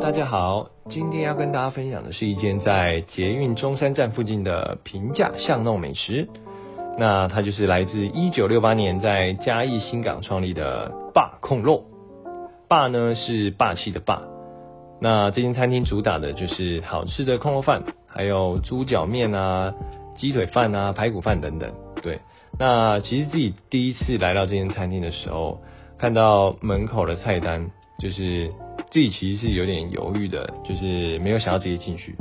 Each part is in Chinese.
大家好，今天要跟大家分享的是一间在捷运中山站附近的平价巷弄美食。那它就是来自一九六八年在嘉义新港创立的霸控肉。霸呢是霸气的霸。那这间餐厅主打的就是好吃的控肉饭，还有猪脚面啊、鸡腿饭啊、排骨饭等等。对，那其实自己第一次来到这间餐厅的时候，看到门口的菜单，就是自己其实是有点犹豫的，就是没有想要直接进去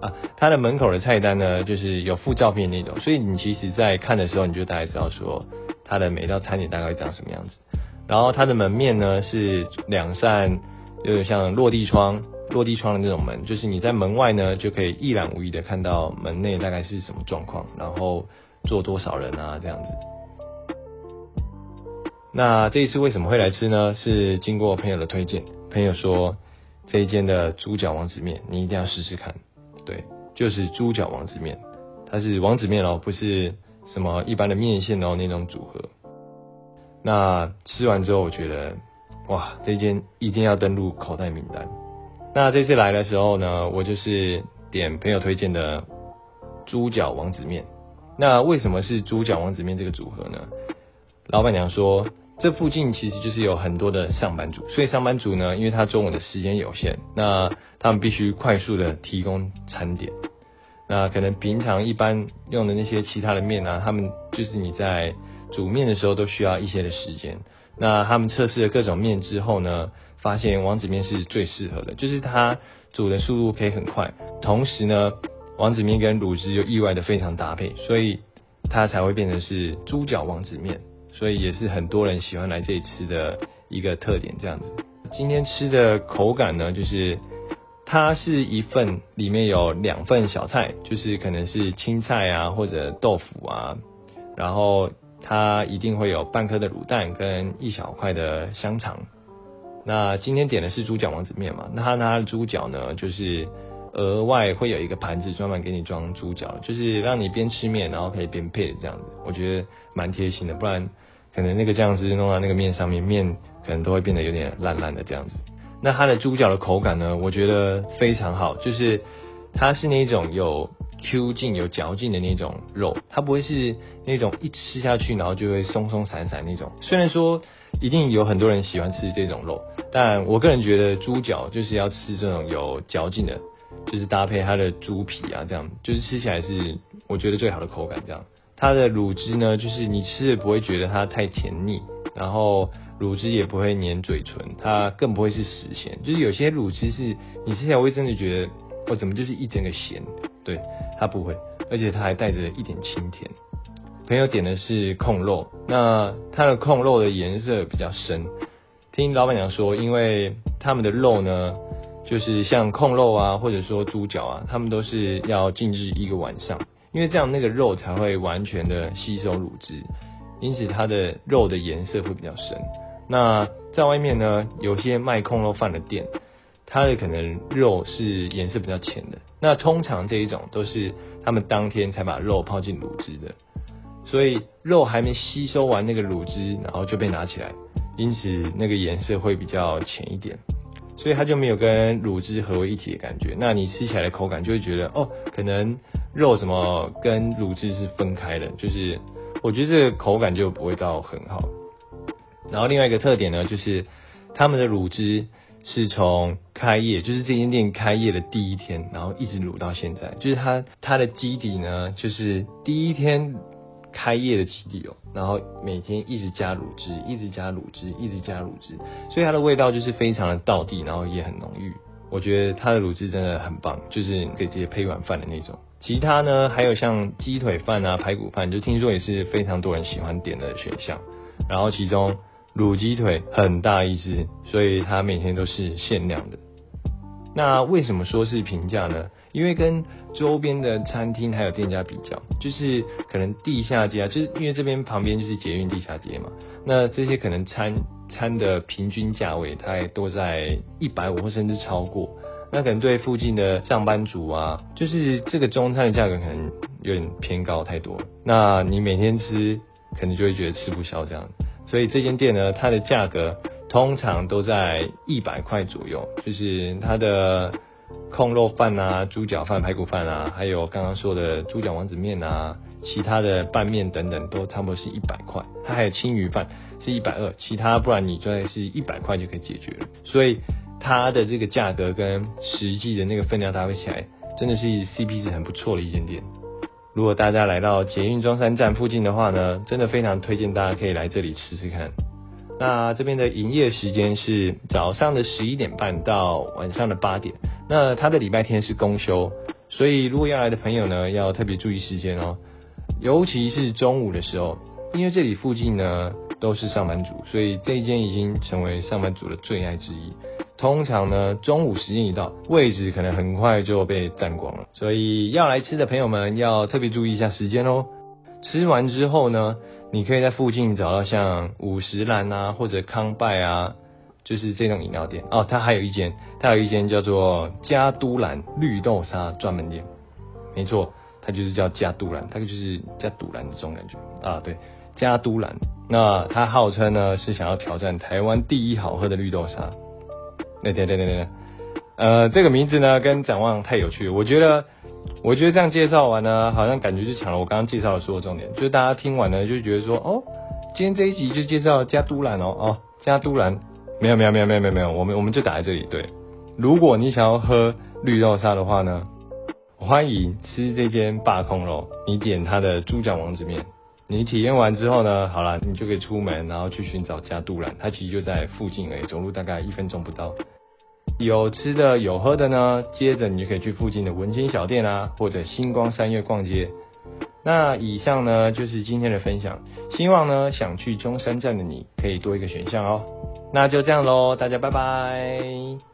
啊。它的门口的菜单呢，就是有附照片那种，所以你其实在看的时候，你就大概知道说它的每一道餐点大概长什么样子。然后它的门面呢是两扇，有点像落地窗，落地窗的那种门，就是你在门外呢就可以一览无遗的看到门内大概是什么状况，然后坐多少人啊这样子。那这一次为什么会来吃呢？是经过朋友的推荐，朋友说这一间的猪脚王子面你一定要试试看，对，就是猪脚王子面，它是王子面哦，不是什么一般的面线哦那种组合。那吃完之后，我觉得哇，这一间一定要登录口袋名单。那这次来的时候呢，我就是点朋友推荐的猪脚王子面。那为什么是猪脚王子面这个组合呢？老板娘说，这附近其实就是有很多的上班族，所以上班族呢，因为他中午的时间有限，那他们必须快速的提供餐点。那可能平常一般用的那些其他的面啊，他们就是你在。煮面的时候都需要一些的时间，那他们测试了各种面之后呢，发现王子面是最适合的，就是它煮的速度可以很快，同时呢，王子面跟卤汁又意外的非常搭配，所以它才会变成是猪脚王子面，所以也是很多人喜欢来这里吃的一个特点。这样子，今天吃的口感呢，就是它是一份里面有两份小菜，就是可能是青菜啊或者豆腐啊，然后。它一定会有半颗的卤蛋跟一小块的香肠。那今天点的是猪脚王子面嘛？那它的猪脚呢，就是额外会有一个盘子专门给你装猪脚，就是让你边吃面然后可以边配这样子。我觉得蛮贴心的，不然可能那个酱汁弄到那个面上面，面可能都会变得有点烂烂的这样子。那它的猪脚的口感呢，我觉得非常好，就是它是那种有。Q 劲有嚼劲的那种肉，它不会是那种一吃下去然后就会松松散散那种。虽然说一定有很多人喜欢吃这种肉，但我个人觉得猪脚就是要吃这种有嚼劲的，就是搭配它的猪皮啊，这样就是吃起来是我觉得最好的口感。这样它的卤汁呢，就是你吃也不会觉得它太甜腻，然后卤汁也不会黏嘴唇，它更不会是死咸。就是有些卤汁是你吃起来会真的觉得，哦，怎么就是一整个咸？对。它不会，而且它还带着一点清甜。朋友点的是控肉，那它的控肉的颜色比较深。听老板娘说，因为他们的肉呢，就是像控肉啊，或者说猪脚啊，他们都是要静置一个晚上，因为这样那个肉才会完全的吸收卤汁，因此它的肉的颜色会比较深。那在外面呢，有些卖控肉饭的店。它的可能肉是颜色比较浅的，那通常这一种都是他们当天才把肉泡进卤汁的，所以肉还没吸收完那个卤汁，然后就被拿起来，因此那个颜色会比较浅一点，所以它就没有跟卤汁合为一体的感觉。那你吃起来的口感就会觉得哦，可能肉怎么跟卤汁是分开的，就是我觉得这个口感就不会到很好。然后另外一个特点呢，就是他们的卤汁。是从开业，就是这间店开业的第一天，然后一直卤到现在，就是它它的基底呢，就是第一天开业的基地哦，然后每天一直加卤汁，一直加卤汁，一直加卤汁，所以它的味道就是非常的道地，然后也很浓郁。我觉得它的卤汁真的很棒，就是可以直接配一碗饭的那种。其他呢，还有像鸡腿饭啊、排骨饭，就听说也是非常多人喜欢点的选项。然后其中。卤鸡腿很大一只，所以它每天都是限量的。那为什么说是平价呢？因为跟周边的餐厅还有店家比较，就是可能地下街啊，就是因为这边旁边就是捷运地下街嘛。那这些可能餐餐的平均价位，大概都在一百五或甚至超过。那可能对附近的上班族啊，就是这个中餐的价格可能有点偏高太多。那你每天吃，可能就会觉得吃不消这样。所以这间店呢，它的价格通常都在一百块左右，就是它的控肉饭啊、猪脚饭、排骨饭啊，还有刚刚说的猪脚王子面啊，其他的拌面等等都差不多是一百块。它还有青鱼饭是一百二，其他不然你就是一百块就可以解决了。所以它的这个价格跟实际的那个分量搭配起来，真的是 CP 值很不错的一间店。如果大家来到捷运中山站附近的话呢，真的非常推荐大家可以来这里吃吃看。那这边的营业时间是早上的十一点半到晚上的八点。那他的礼拜天是公休，所以如果要来的朋友呢，要特别注意时间哦，尤其是中午的时候，因为这里附近呢都是上班族，所以这一间已经成为上班族的最爱之一。通常呢，中午时间一到，位置可能很快就被占光了，所以要来吃的朋友们要特别注意一下时间哦。吃完之后呢，你可以在附近找到像五十岚啊，或者康拜啊，就是这种饮料店哦。它还有一间，它有一间叫做加都兰绿豆沙专门店，没错，它就是叫加都兰，它就是加都兰这种感觉啊。对，加都兰，那它号称呢是想要挑战台湾第一好喝的绿豆沙。对对对对对，呃，这个名字呢跟展望太有趣，我觉得，我觉得这样介绍完呢，好像感觉就抢了我刚刚介绍的所有重点，就是大家听完呢就觉得说，哦，今天这一集就介绍加都兰哦，哦，加都兰，没有没有没有没有没有没有，我们我们就打在这里，对，如果你想要喝绿豆沙的话呢，欢迎吃这间霸空肉，你点它的猪脚王子面，你体验完之后呢，好了，你就可以出门，然后去寻找加杜兰，它其实就在附近而已，走路大概一分钟不到。有吃的有喝的呢，接着你就可以去附近的文青小店啊，或者星光三月逛街。那以上呢就是今天的分享，希望呢想去中山站的你可以多一个选项哦。那就这样喽，大家拜拜。